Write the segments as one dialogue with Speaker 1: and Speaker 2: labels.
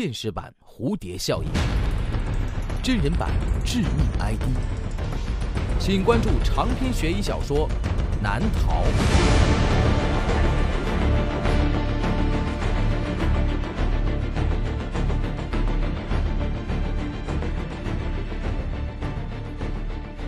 Speaker 1: 现实版蝴蝶效应，真人版致命 ID，请关注长篇悬疑小说《难逃》。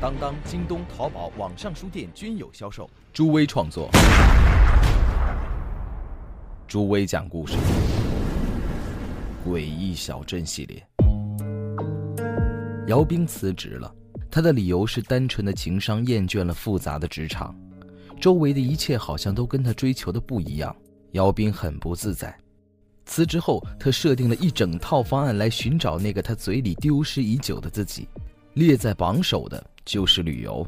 Speaker 1: 当当、京东、淘宝网上书店均有销售。朱威创作，朱威讲故事，《诡异小镇》系列。姚兵辞职了，他的理由是单纯的情商厌倦了复杂的职场，周围的一切好像都跟他追求的不一样。姚兵很不自在。辞职后，他设定了一整套方案来寻找那个他嘴里丢失已久的自己，列在榜首的。就是旅游。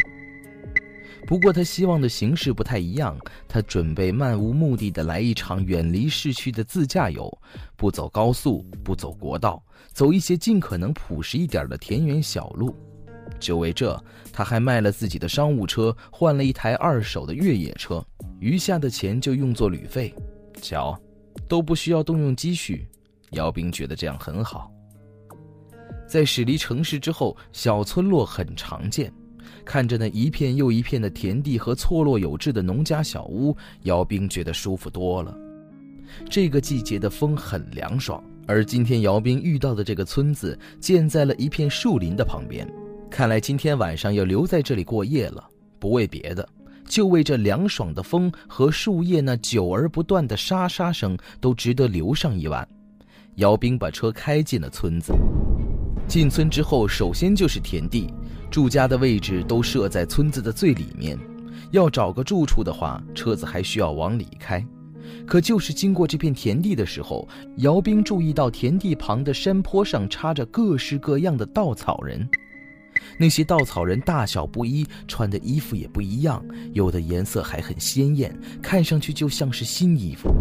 Speaker 1: 不过他希望的形式不太一样，他准备漫无目的的来一场远离市区的自驾游，不走高速，不走国道，走一些尽可能朴实一点的田园小路。就为这，他还卖了自己的商务车，换了一台二手的越野车，余下的钱就用作旅费。瞧，都不需要动用积蓄。姚兵觉得这样很好。在驶离城市之后，小村落很常见。看着那一片又一片的田地和错落有致的农家小屋，姚兵觉得舒服多了。这个季节的风很凉爽，而今天姚兵遇到的这个村子建在了一片树林的旁边。看来今天晚上要留在这里过夜了，不为别的，就为这凉爽的风和树叶那久而不断的沙沙声，都值得留上一晚。姚兵把车开进了村子。进村之后，首先就是田地，住家的位置都设在村子的最里面。要找个住处的话，车子还需要往里开。可就是经过这片田地的时候，姚兵注意到田地旁的山坡上插着各式各样的稻草人。那些稻草人大小不一，穿的衣服也不一样，有的颜色还很鲜艳，看上去就像是新衣服。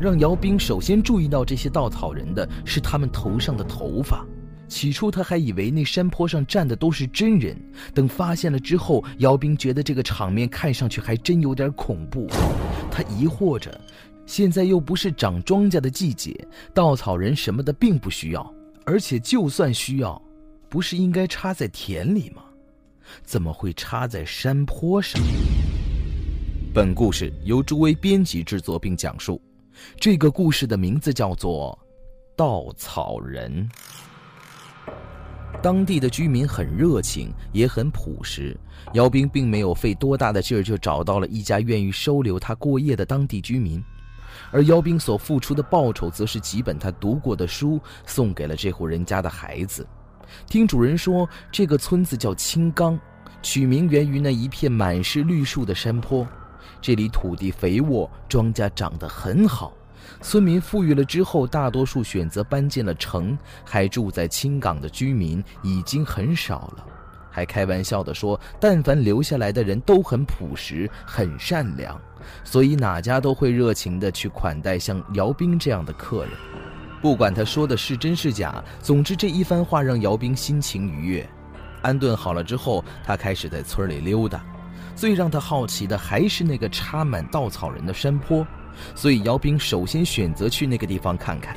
Speaker 1: 让姚兵首先注意到这些稻草人的是他们头上的头发。起初他还以为那山坡上站的都是真人，等发现了之后，姚兵觉得这个场面看上去还真有点恐怖。他疑惑着，现在又不是长庄稼的季节，稻草人什么的并不需要，而且就算需要，不是应该插在田里吗？怎么会插在山坡上？本故事由朱威编辑制作并讲述，这个故事的名字叫做《稻草人》。当地的居民很热情，也很朴实。姚兵并没有费多大的劲儿就找到了一家愿意收留他过夜的当地居民，而姚兵所付出的报酬，则是几本他读过的书送给了这户人家的孩子。听主人说，这个村子叫青冈，取名源于那一片满是绿树的山坡，这里土地肥沃，庄稼长得很好。村民富裕了之后，大多数选择搬进了城，还住在青港的居民已经很少了。还开玩笑地说，但凡留下来的人都很朴实、很善良，所以哪家都会热情地去款待像姚兵这样的客人。不管他说的是真是假，总之这一番话让姚兵心情愉悦。安顿好了之后，他开始在村里溜达。最让他好奇的还是那个插满稻草人的山坡。所以姚兵首先选择去那个地方看看。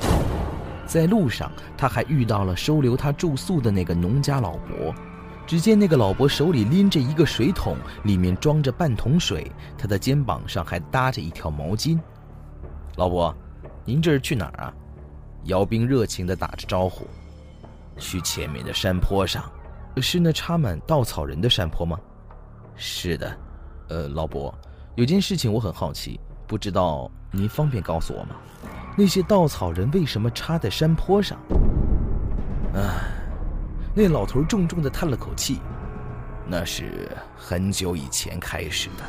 Speaker 1: 在路上，他还遇到了收留他住宿的那个农家老伯。只见那个老伯手里拎着一个水桶，里面装着半桶水，他的肩膀上还搭着一条毛巾。老伯，您这是去哪儿啊？姚兵热情地打着招呼。去前面的山坡上，是那插满稻草人的山坡吗？是的。呃，老伯，有件事情我很好奇。不知道您方便告诉我吗？那些稻草人为什么插在山坡上？唉，那老头重重的叹了口气。那是很久以前开始的，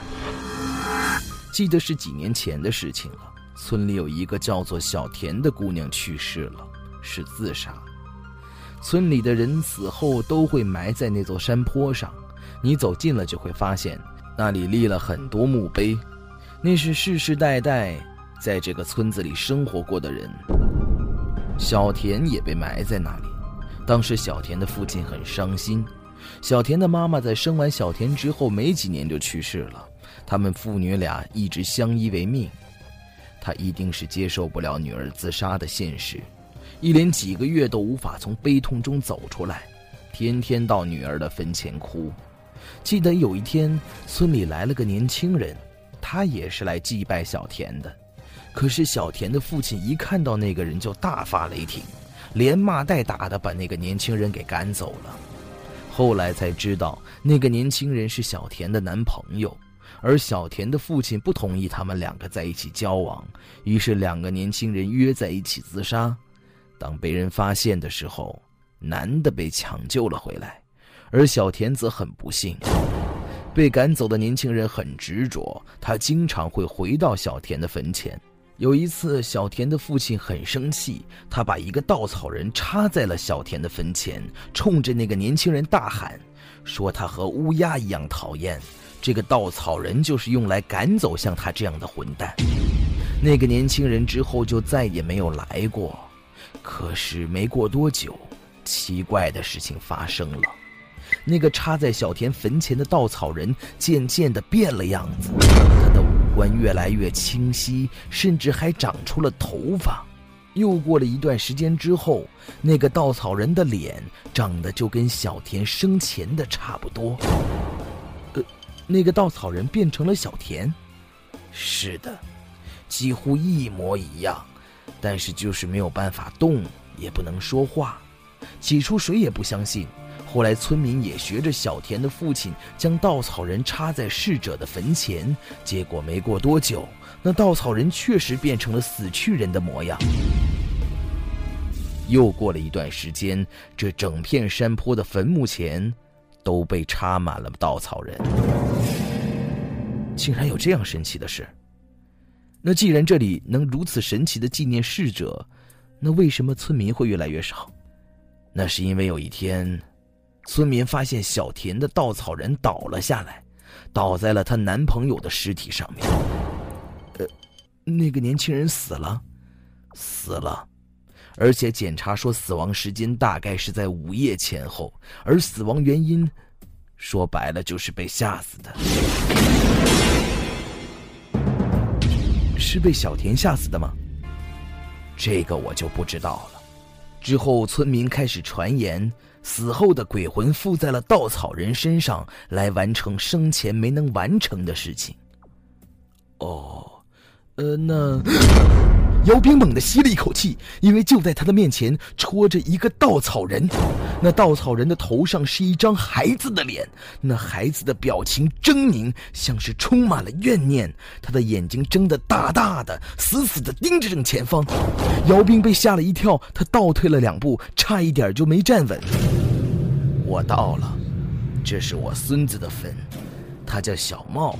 Speaker 1: 记得是几年前的事情了。村里有一个叫做小田的姑娘去世了，是自杀。村里的人死后都会埋在那座山坡上，你走近了就会发现，那里立了很多墓碑。那是世世代代在这个村子里生活过的人。小田也被埋在那里。当时小田的父亲很伤心。小田的妈妈在生完小田之后没几年就去世了。他们父女俩一直相依为命。他一定是接受不了女儿自杀的现实，一连几个月都无法从悲痛中走出来，天天到女儿的坟前哭。记得有一天，村里来了个年轻人，他也是来祭拜小田的。可是小田的父亲一看到那个人就大发雷霆，连骂带打的把那个年轻人给赶走了。后来才知道，那个年轻人是小田的男朋友，而小田的父亲不同意他们两个在一起交往，于是两个年轻人约在一起自杀。当被人发现的时候，男的被抢救了回来。而小田则很不幸，被赶走的年轻人很执着，他经常会回到小田的坟前。有一次，小田的父亲很生气，他把一个稻草人插在了小田的坟前，冲着那个年轻人大喊，说他和乌鸦一样讨厌。这个稻草人就是用来赶走像他这样的混蛋。那个年轻人之后就再也没有来过。可是没过多久，奇怪的事情发生了。那个插在小田坟前的稻草人渐渐的变了样子，他的五官越来越清晰，甚至还长出了头发。又过了一段时间之后，那个稻草人的脸长得就跟小田生前的差不多。呃，那个稻草人变成了小田？是的，几乎一模一样，但是就是没有办法动，也不能说话。起初谁也不相信。后来，村民也学着小田的父亲，将稻草人插在逝者的坟前。结果没过多久，那稻草人确实变成了死去人的模样。又过了一段时间，这整片山坡的坟墓前都被插满了稻草人。竟然有这样神奇的事！那既然这里能如此神奇的纪念逝者，那为什么村民会越来越少？那是因为有一天。村民发现小田的稻草人倒了下来，倒在了她男朋友的尸体上面。呃，那个年轻人死了，死了，而且检查说死亡时间大概是在午夜前后，而死亡原因，说白了就是被吓死的。是被小田吓死的吗？这个我就不知道了。之后村民开始传言。死后的鬼魂附在了稻草人身上，来完成生前没能完成的事情。哦，呃，那姚兵猛地吸了一口气，因为就在他的面前戳着一个稻草人，那稻草人的头上是一张孩子的脸，那孩子的表情狰狞，像是充满了怨念，他的眼睛睁得大大的，死死地盯着正前方。姚兵被吓了一跳，他倒退了两步，差一点就没站稳。我到了，这是我孙子的坟，他叫小茂。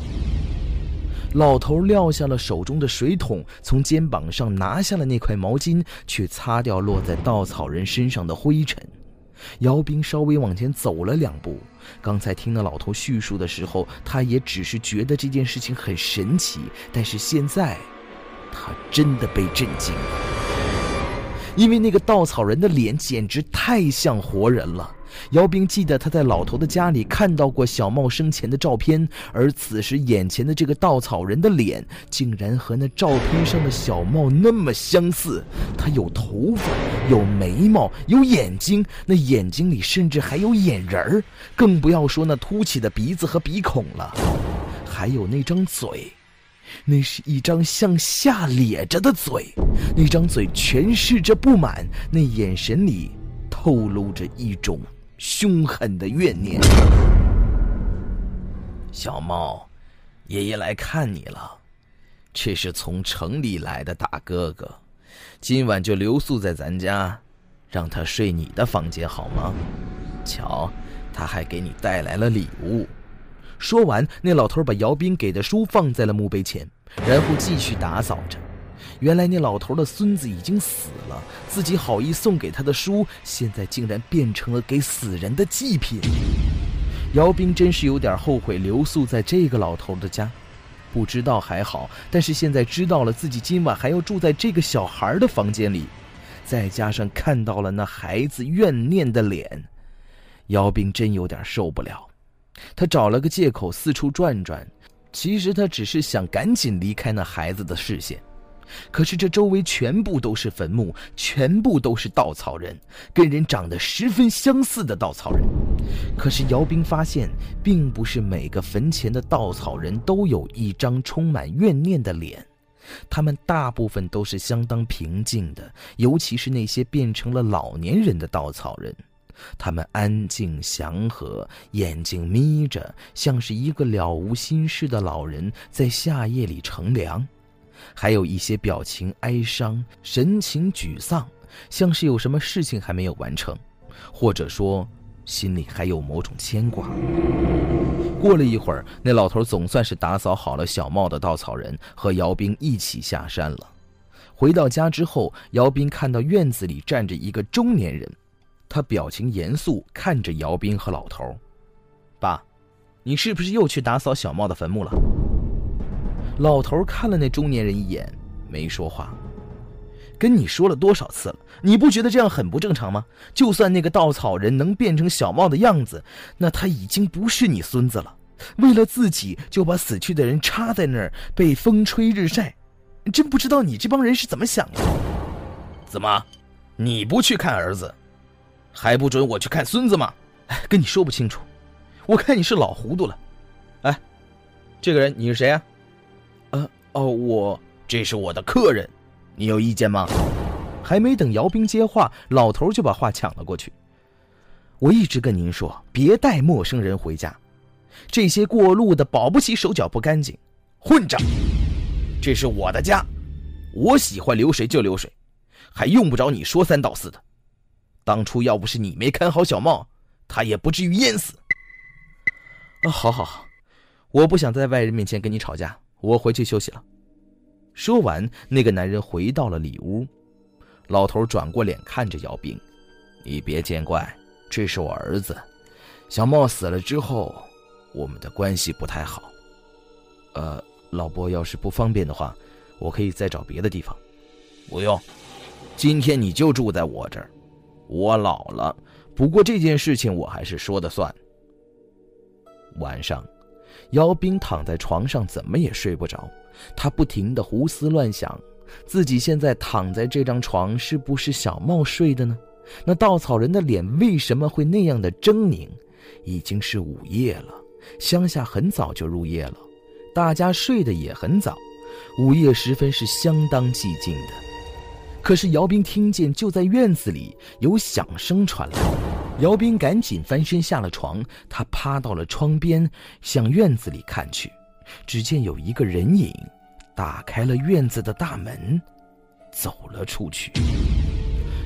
Speaker 1: 老头撂下了手中的水桶，从肩膀上拿下了那块毛巾，去擦掉落在稻草人身上的灰尘。姚斌稍微往前走了两步，刚才听那老头叙述的时候，他也只是觉得这件事情很神奇，但是现在，他真的被震惊了，因为那个稻草人的脸简直太像活人了。姚兵记得他在老头的家里看到过小茂生前的照片，而此时眼前的这个稻草人的脸竟然和那照片上的小茂那么相似。他有头发，有眉毛，有眼睛，那眼睛里甚至还有眼仁儿，更不要说那凸起的鼻子和鼻孔了。还有那张嘴，那是一张向下咧着的嘴，那张嘴诠释着不满，那眼神里透露着一种。凶狠的怨念，小猫，爷爷来看你了。这是从城里来的大哥哥，今晚就留宿在咱家，让他睡你的房间好吗？瞧，他还给你带来了礼物。说完，那老头把姚斌给的书放在了墓碑前，然后继续打扫着。原来那老头的孙子已经死了，自己好意送给他的书，现在竟然变成了给死人的祭品。姚兵真是有点后悔留宿在这个老头的家，不知道还好，但是现在知道了自己今晚还要住在这个小孩的房间里，再加上看到了那孩子怨念的脸，姚兵真有点受不了。他找了个借口四处转转，其实他只是想赶紧离开那孩子的视线。可是这周围全部都是坟墓，全部都是稻草人，跟人长得十分相似的稻草人。可是姚兵发现，并不是每个坟前的稻草人都有一张充满怨念的脸，他们大部分都是相当平静的，尤其是那些变成了老年人的稻草人，他们安静祥和，眼睛眯着，像是一个了无心事的老人在夏夜里乘凉。还有一些表情哀伤，神情沮丧，像是有什么事情还没有完成，或者说心里还有某种牵挂。过了一会儿，那老头总算是打扫好了小帽的稻草人，和姚兵一起下山了。回到家之后，姚兵看到院子里站着一个中年人，他表情严肃，看着姚兵和老头：“爸，你是不是又去打扫小帽的坟墓了？”老头看了那中年人一眼，没说话。跟你说了多少次了，你不觉得这样很不正常吗？就算那个稻草人能变成小茂的样子，那他已经不是你孙子了。为了自己就把死去的人插在那儿，被风吹日晒，真不知道你这帮人是怎么想的。怎么，你不去看儿子，还不准我去看孙子吗？哎，跟你说不清楚，我看你是老糊涂了。哎，这个人你是谁啊？哦，我这是我的客人，你有意见吗？还没等姚兵接话，老头就把话抢了过去。我一直跟您说，别带陌生人回家，这些过路的保不齐手脚不干净，混账！这是我的家，我喜欢流水就流水，还用不着你说三道四的。当初要不是你没看好小茂，他也不至于淹死。啊，好好好，我不想在外人面前跟你吵架。我回去休息了。说完，那个男人回到了里屋。老头转过脸看着姚兵：“你别见怪，这是我儿子。小茂死了之后，我们的关系不太好。呃，老伯要是不方便的话，我可以再找别的地方。不用，今天你就住在我这儿。我老了，不过这件事情我还是说的算。晚上。”姚兵躺在床上，怎么也睡不着。他不停地胡思乱想：自己现在躺在这张床，是不是小茂睡的呢？那稻草人的脸为什么会那样的狰狞？已经是午夜了，乡下很早就入夜了，大家睡得也很早。午夜时分是相当寂静的。可是姚兵听见，就在院子里有响声传来。姚兵赶紧翻身下了床，他趴到了窗边，向院子里看去，只见有一个人影打开了院子的大门，走了出去。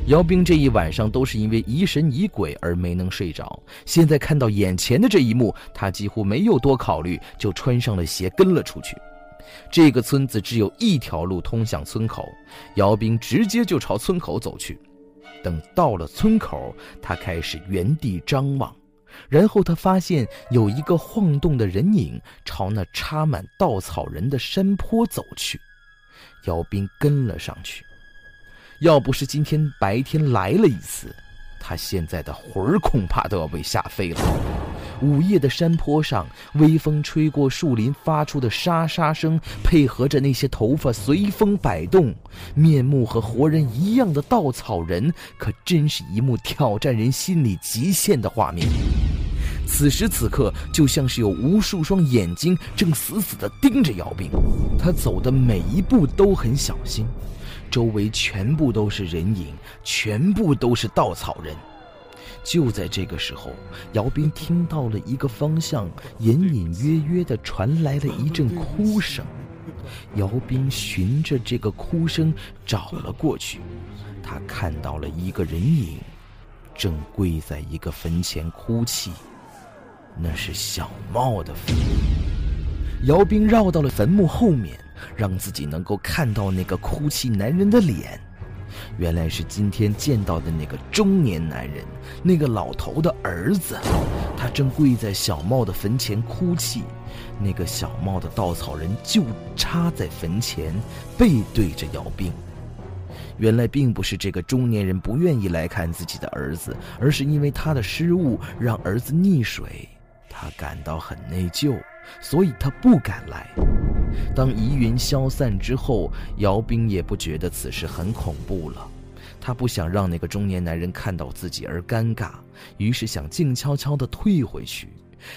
Speaker 1: 姚兵这一晚上都是因为疑神疑鬼而没能睡着，现在看到眼前的这一幕，他几乎没有多考虑，就穿上了鞋跟了出去。这个村子只有一条路通向村口，姚兵直接就朝村口走去。等到了村口，他开始原地张望，然后他发现有一个晃动的人影朝那插满稻草人的山坡走去。姚斌跟了上去，要不是今天白天来了一次，他现在的魂儿恐怕都要被吓飞了。午夜的山坡上，微风吹过树林发出的沙沙声，配合着那些头发随风摆动、面目和活人一样的稻草人，可真是一幕挑战人心理极限的画面。此时此刻，就像是有无数双眼睛正死死地盯着姚兵。他走的每一步都很小心，周围全部都是人影，全部都是稻草人。就在这个时候，姚斌听到了一个方向隐隐约约地传来了一阵哭声。姚斌循着这个哭声找了过去，他看到了一个人影，正跪在一个坟前哭泣。那是小茂的坟。姚斌绕到了坟墓后面，让自己能够看到那个哭泣男人的脸。原来是今天见到的那个中年男人，那个老头的儿子，他正跪在小茂的坟前哭泣。那个小茂的稻草人就插在坟前，背对着姚兵。原来并不是这个中年人不愿意来看自己的儿子，而是因为他的失误让儿子溺水，他感到很内疚，所以他不敢来。当疑云消散之后，姚兵也不觉得此事很恐怖了。他不想让那个中年男人看到自己而尴尬，于是想静悄悄地退回去。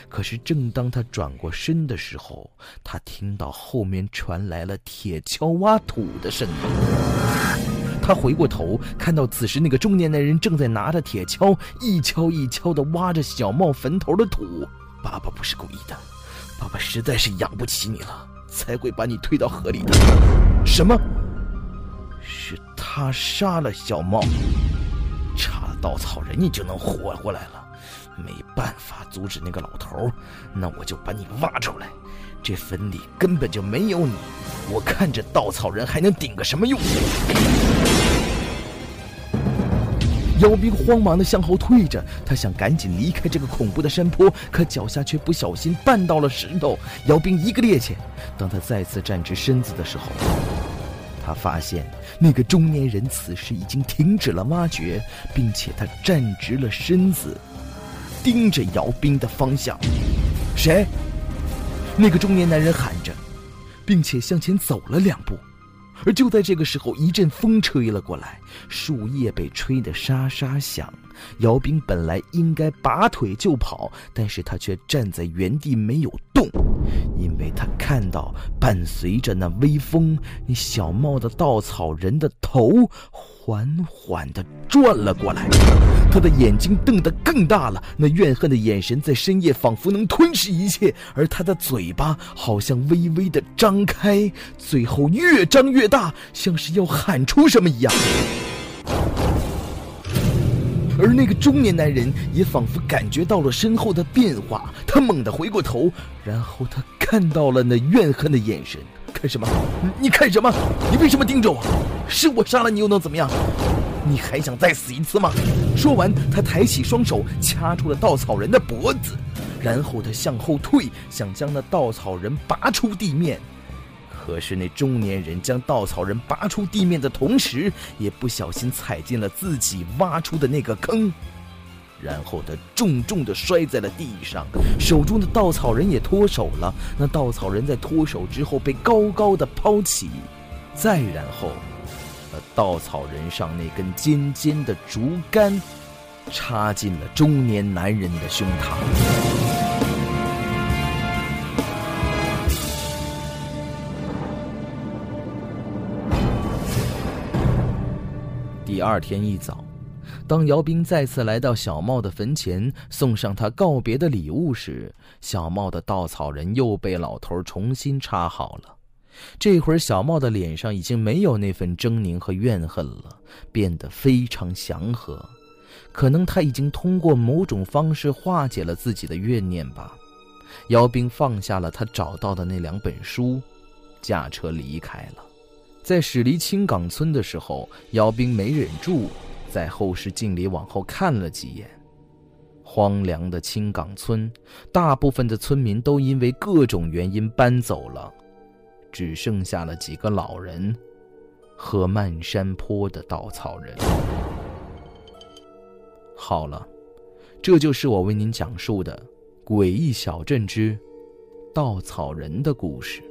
Speaker 1: 可是，正当他转过身的时候，他听到后面传来了铁锹挖土的声音。他回过头，看到此时那个中年男人正在拿着铁锹一锹一锹地挖着小茂坟头的土。爸爸不是故意的，爸爸实在是养不起你了，才会把你推到河里的。什么？是他杀了小茂，插了稻草人，你就能活过来了？没办法阻止那个老头，那我就把你挖出来。这坟里根本就没有你，我看这稻草人还能顶个什么用？姚兵慌忙地向后退着，他想赶紧离开这个恐怖的山坡，可脚下却不小心绊到了石头。姚兵一个趔趄，当他再次站直身子的时候，他发现那个中年人此时已经停止了挖掘，并且他站直了身子。盯着姚兵的方向，谁？那个中年男人喊着，并且向前走了两步。而就在这个时候，一阵风吹了过来，树叶被吹得沙沙响。姚兵本来应该拔腿就跑，但是他却站在原地没有动，因为他看到伴随着那微风，那小帽的稻草人的头缓缓地转了过来，他的眼睛瞪得更大了，那怨恨的眼神在深夜仿佛能吞噬一切，而他的嘴巴好像微微的张开，最后越张越大，像是要喊出什么一样。而那个中年男人也仿佛感觉到了身后的变化，他猛地回过头，然后他看到了那怨恨的眼神。看什么？你看什么？你为什么盯着我？是我杀了你又能怎么样？你还想再死一次吗？说完，他抬起双手掐住了稻草人的脖子，然后他向后退，想将那稻草人拔出地面。可是那中年人将稻草人拔出地面的同时，也不小心踩进了自己挖出的那个坑，然后他重重的摔在了地上，手中的稻草人也脱手了。那稻草人在脱手之后被高高的抛起，再然后，那稻草人上那根尖尖的竹竿，插进了中年男人的胸膛。第二天一早，当姚兵再次来到小茂的坟前，送上他告别的礼物时，小茂的稻草人又被老头重新插好了。这会儿，小茂的脸上已经没有那份狰狞和怨恨了，变得非常祥和。可能他已经通过某种方式化解了自己的怨念吧。姚兵放下了他找到的那两本书，驾车离开了。在驶离青岗村的时候，姚兵没忍住，在后视镜里往后看了几眼。荒凉的青岗村，大部分的村民都因为各种原因搬走了，只剩下了几个老人和漫山坡的稻草人。好了，这就是我为您讲述的《诡异小镇之稻草人》的故事。